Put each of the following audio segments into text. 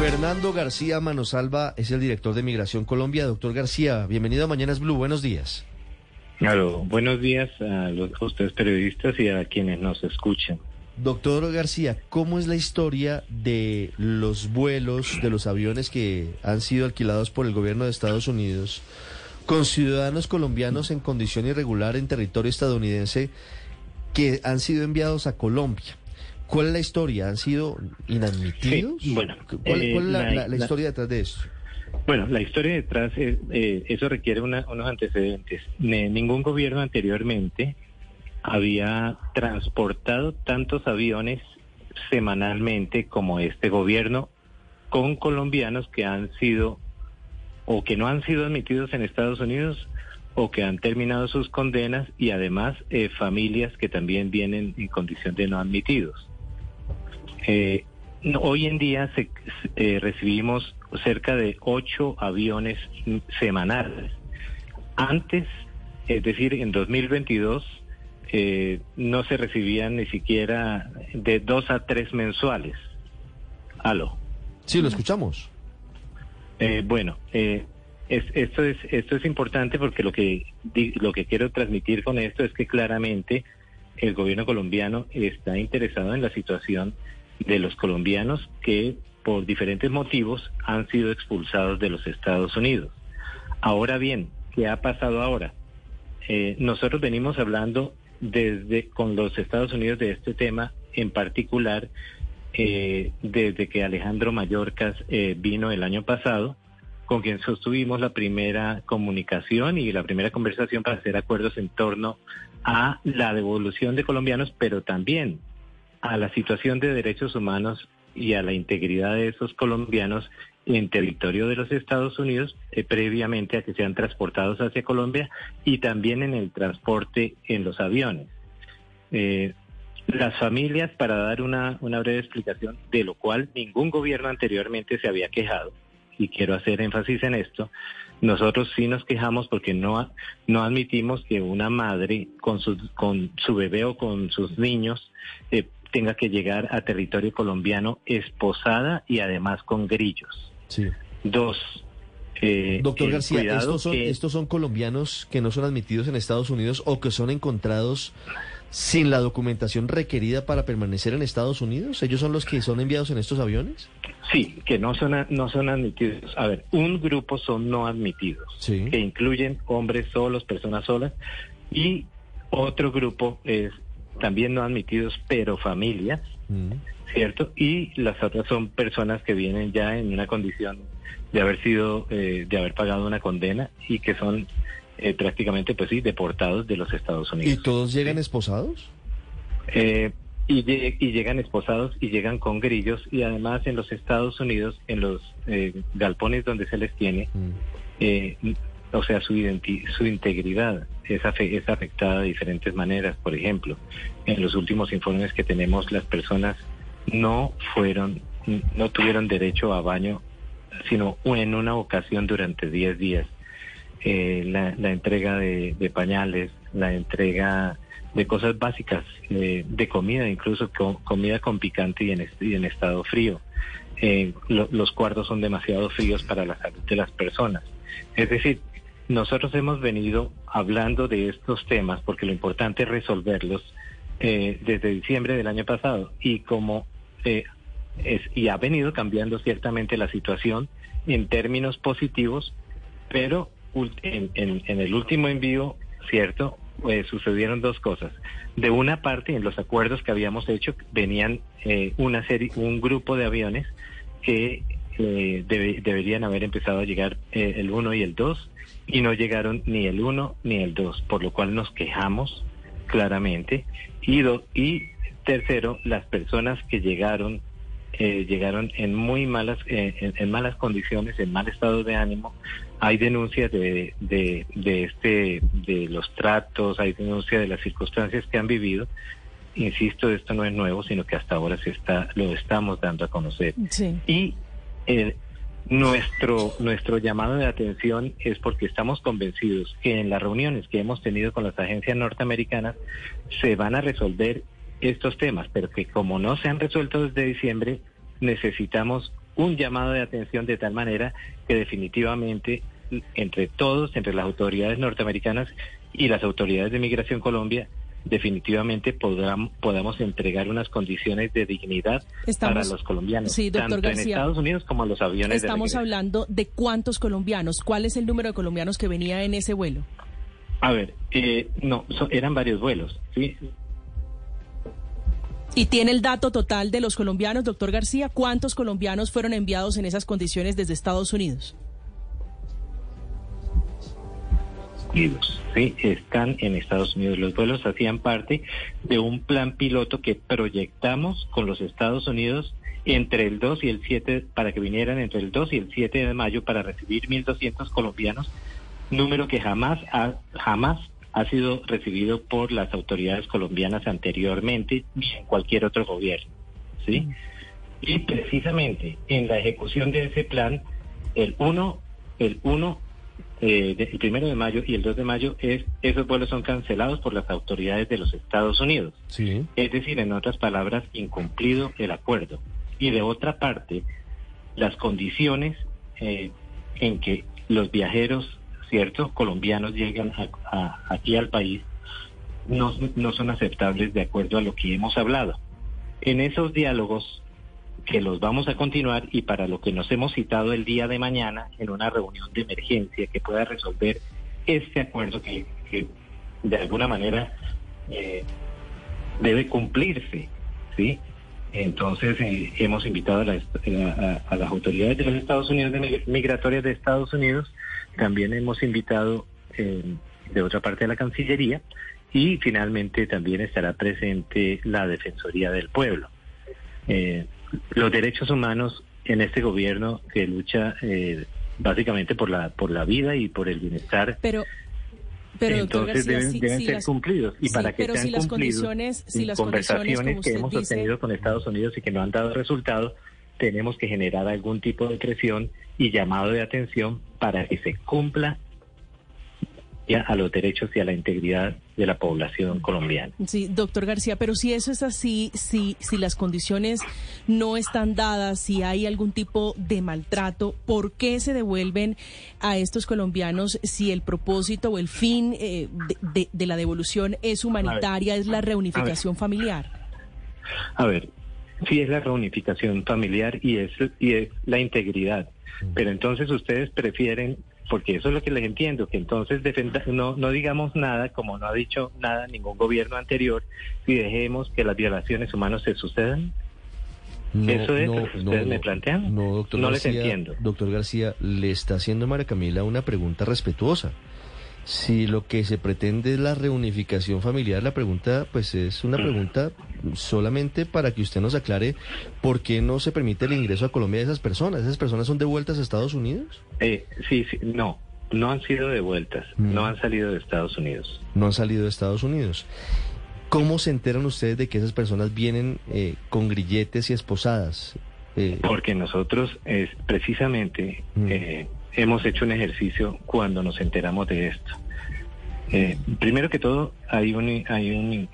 Fernando García Manosalva es el director de Migración Colombia. Doctor García, bienvenido a Mañanas Blue. Buenos días. Claro, buenos días a, los, ustedes periodistas y a quienes nos escuchan. Doctor García, ¿cómo es la historia de los vuelos de los aviones que han sido alquilados por el gobierno de Estados Unidos con ciudadanos colombianos en condición irregular en territorio estadounidense que han sido enviados a Colombia? ¿Cuál es la historia? ¿Han sido inadmitidos? bueno, ¿Cuál, es la, historia detrás de eso? Bueno, la historia detrás, es, eh, eso requiere unos antecedentes. ningún gobierno anteriormente había transportado tantos aviones semanalmente como este gobierno con colombianos que han sido o que no han sido admitidos en Estados Unidos o que han terminado sus condenas y además eh, familias que también vienen en condición de no admitidos. Eh, hoy en día se, eh, recibimos cerca de ocho aviones semanales. Antes, es decir, en 2022, eh, no se recibían ni siquiera de dos a tres mensuales. Aló. Sí, lo escuchamos. Eh, bueno, eh, esto es esto es importante porque lo que lo que quiero transmitir con esto es que claramente el gobierno colombiano está interesado en la situación de los colombianos que por diferentes motivos han sido expulsados de los Estados Unidos. Ahora bien, ¿qué ha pasado ahora? Eh, nosotros venimos hablando desde con los Estados Unidos de este tema, en particular eh, desde que Alejandro Mayorkas eh, vino el año pasado, con quien sostuvimos la primera comunicación y la primera conversación para hacer acuerdos en torno a la devolución de colombianos, pero también a la situación de derechos humanos y a la integridad de esos colombianos en territorio de los Estados Unidos eh, previamente a que sean transportados hacia Colombia y también en el transporte en los aviones. Eh, las familias, para dar una, una breve explicación, de lo cual ningún gobierno anteriormente se había quejado, y quiero hacer énfasis en esto, nosotros sí nos quejamos porque no, no admitimos que una madre con su, con su bebé o con sus niños eh, tenga que llegar a territorio colombiano esposada y además con grillos. Sí. Dos. Eh, Doctor García, estos son, estos son colombianos que no son admitidos en Estados Unidos o que son encontrados sin la documentación requerida para permanecer en Estados Unidos? ¿Ellos son los que son enviados en estos aviones? Sí, que no son, no son admitidos. A ver, un grupo son no admitidos, que incluyen hombres solos, personas solas, y otro grupo es también no admitidos, pero familias, mm. ¿cierto? Y las otras son personas que vienen ya en una condición de haber sido, eh, de haber pagado una condena y que son eh, prácticamente, pues sí, deportados de los Estados Unidos. ¿Y todos llegan esposados? Eh, y, y, llegan esposados y llegan con grillos y además en los Estados Unidos, en los galpones donde se les tiene, mm. O sea, su, su integridad es, es afectada de diferentes maneras. Por ejemplo, en los últimos informes que tenemos, las personas no fueron, no tuvieron derecho a baño, sino en una ocasión durante 10 días. Eh, la, entrega de, pañales, la entrega de cosas básicas, eh, de comida, incluso comida con picante y en, en estado frío. Eh, los cuartos son demasiado fríos para la salud de las personas. Es decir, nosotros hemos venido hablando de estos temas porque lo importante es resolverlos eh, desde diciembre del año pasado y como eh, y ha venido cambiando ciertamente la situación en términos positivos, pero en, el último envío, cierto, eh, sucedieron dos cosas. De una parte, en los acuerdos que habíamos hecho, venían una serie, un grupo de aviones que deberían haber empezado a llegar el 1 y el 2 y no llegaron ni el 1 ni el 2, por lo cual nos quejamos claramente. Y, y tercero, las personas que llegaron eh, llegaron en muy malas eh, en, malas condiciones, en mal estado de ánimo. Hay denuncias de, de, de este de los tratos, hay denuncias de las circunstancias que han vivido. Insisto, esto no es nuevo, sino que hasta ahora se está lo estamos dando a conocer. Y el, nuestro, nuestro llamado de atención es porque estamos convencidos que en las reuniones que hemos tenido con las agencias norteamericanas se van a resolver estos temas, pero que como no se han resuelto desde diciembre, necesitamos un llamado de atención de tal manera que definitivamente entre todos, entre las autoridades norteamericanas y las autoridades de Migración Colombia, definitivamente podamos, podamos entregar unas condiciones de dignidad para los colombianos, tanto en Estados Unidos como los aviones. Estamos hablando de cuántos colombianos, ¿cuál es el número de colombianos que venía en ese vuelo? A ver, eh, no, eran varios vuelos, ¿sí? ¿Y tiene el dato total de los colombianos, doctor García? ¿Cuántos colombianos fueron enviados en esas condiciones desde Estados Unidos? ¿Sí? Están en Estados Unidos. Los vuelos hacían parte de un plan piloto que proyectamos con los Estados Unidos entre el 2 y el 7, para que vinieran entre el 2 y el 7 de mayo para recibir 1.200 colombianos, número que jamás ha, jamás ha sido recibido por las autoridades colombianas anteriormente ni en cualquier otro gobierno, ¿sí? Y precisamente en la ejecución de ese plan, el 1, el 1 eh, el primero de mayo y el 2 de mayo, es, esos vuelos son cancelados por las autoridades de los Estados Unidos. Sí. Es decir, en otras palabras, incumplido el acuerdo. Y de otra parte, las condiciones eh, en que los viajeros, ciertos colombianos llegan aquí al país, no, no son aceptables de acuerdo a lo que hemos hablado. En esos diálogos que los vamos a continuar y para lo que nos hemos citado el día de mañana en una reunión de emergencia que pueda resolver este acuerdo que, de alguna manera eh, debe cumplirse, ¿sí? Entonces eh, hemos invitado a, las autoridades de los Estados Unidos, de migratorias de Estados Unidos, también hemos invitado eh, de otra parte de la Cancillería y finalmente también estará presente la Defensoría del Pueblo. Eh, los derechos humanos en este gobierno que lucha eh, básicamente por la por la vida y por el bienestar. Pero pero entonces deben, ser cumplidos y para que sean las cumplidos condiciones, si las conversaciones que hemos sostenido con Estados Unidos y que no han dado resultado tenemos que generar algún tipo de presión y llamado de atención para que se cumpla a los derechos y a la integridad de la población colombiana. Sí, doctor García, pero si eso es así, si, si las condiciones no están dadas, si hay algún tipo de maltrato, ¿por qué se devuelven a estos colombianos si el propósito o el fin eh, de, la devolución es humanitaria, es la reunificación familiar? A ver, sí es la reunificación familiar y es, y es la integridad. Pero entonces ustedes prefieren porque eso es lo que les entiendo, que entonces no, no digamos nada, como no ha dicho nada ningún gobierno anterior, y dejemos que las violaciones humanas se sucedan. ¿Eso es lo que ustedes me plantean? No, doctor no les entiendo. Doctor García, le está haciendo María Camila una pregunta respetuosa. Si lo que se pretende es la reunificación familiar, la pregunta pues es una pregunta solamente para que usted nos aclare por qué no se permite el ingreso a Colombia de esas personas. ¿Esas personas son devueltas a Estados Unidos? Eh, sí, sí, no, no han sido devueltas, mm. no han salido de Estados Unidos. No han salido de Estados Unidos. ¿Cómo se enteran ustedes de que esas personas vienen eh, con grilletes y esposadas? Eh, Porque nosotros es precisamente mm. eh, hemos hecho un ejercicio cuando nos enteramos de esto. Eh, primero que todo, hay un, hay un,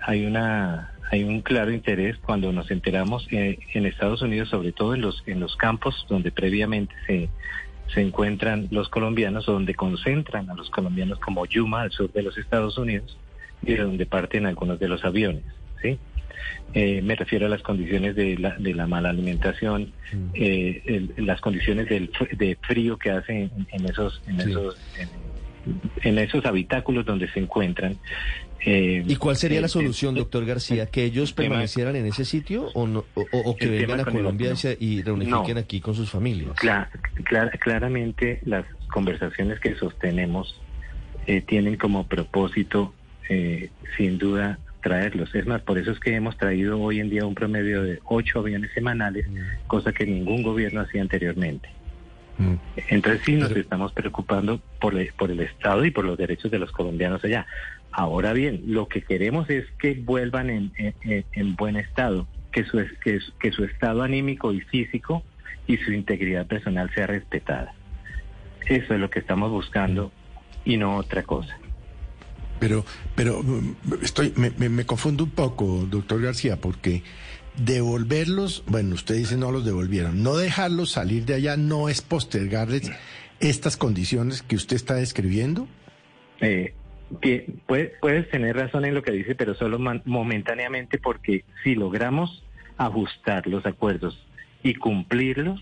hay una, hay un claro interés cuando nos enteramos eh, en Estados Unidos, sobre todo en los, en los campos donde previamente se, se encuentran los colombianos, donde concentran a los colombianos como Yuma, al sur de los Estados Unidos, y de donde parten algunos de los aviones, ¿sí? Eh, me refiero a las condiciones de la, de la mala alimentación, mm. eh, las condiciones del, de frío que hacen en, esos, en esos, en, esos habitáculos donde se encuentran. Eh, ¿Y cuál sería la solución, doctor García? ¿Que ellos permanecieran en ese sitio o, no, o, que vengan a Colombia y reunifiquen aquí con sus familias? claramente las conversaciones que sostenemos tienen como propósito, sin duda, traerlos. Es más, por eso es que hemos traído hoy en día un promedio de ocho aviones semanales, mm. cosa que ningún gobierno hacía anteriormente. Mm. Entonces sí nos estamos preocupando por el, por el Estado y por los derechos de los colombianos allá. Ahora bien, lo que queremos es que vuelvan en, en, buen estado, que su, que, que su estado anímico y físico y su integridad personal sea respetada. Eso es lo que estamos buscando y no otra cosa. Pero, pero mm, estoy, me, me, confundo un poco, doctor García, porque devolverlos, bueno, usted dice no los devolvieron, no dejarlos salir de allá no es postergarles estas condiciones que usted está describiendo? Eh, que puedes tener razón en lo que dice, pero solo momentáneamente porque si logramos ajustar los acuerdos y cumplirlos,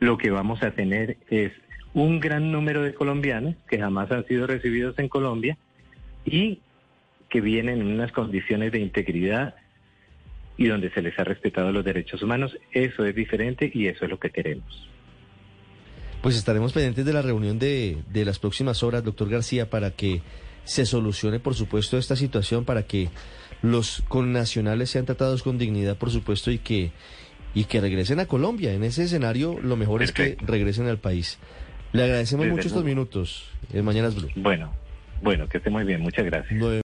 lo que vamos a tener es un gran número de colombianos que jamás han sido recibidos en Colombia y que vienen en unas condiciones de integridad y donde se les ha respetado los derechos humanos. Eso es diferente y eso es lo que queremos. Pues estaremos pendientes de la reunión de, de las próximas horas, doctor García, para que se solucione, por supuesto, esta situación, para que los connacionales sean tratados con dignidad, por supuesto, y que, y que regresen a Colombia. En ese escenario, lo mejor es que regresen al país. Le agradecemos mucho estos minutos en Mañanas Blue. Bueno, bueno, que esté muy bien. Muchas gracias.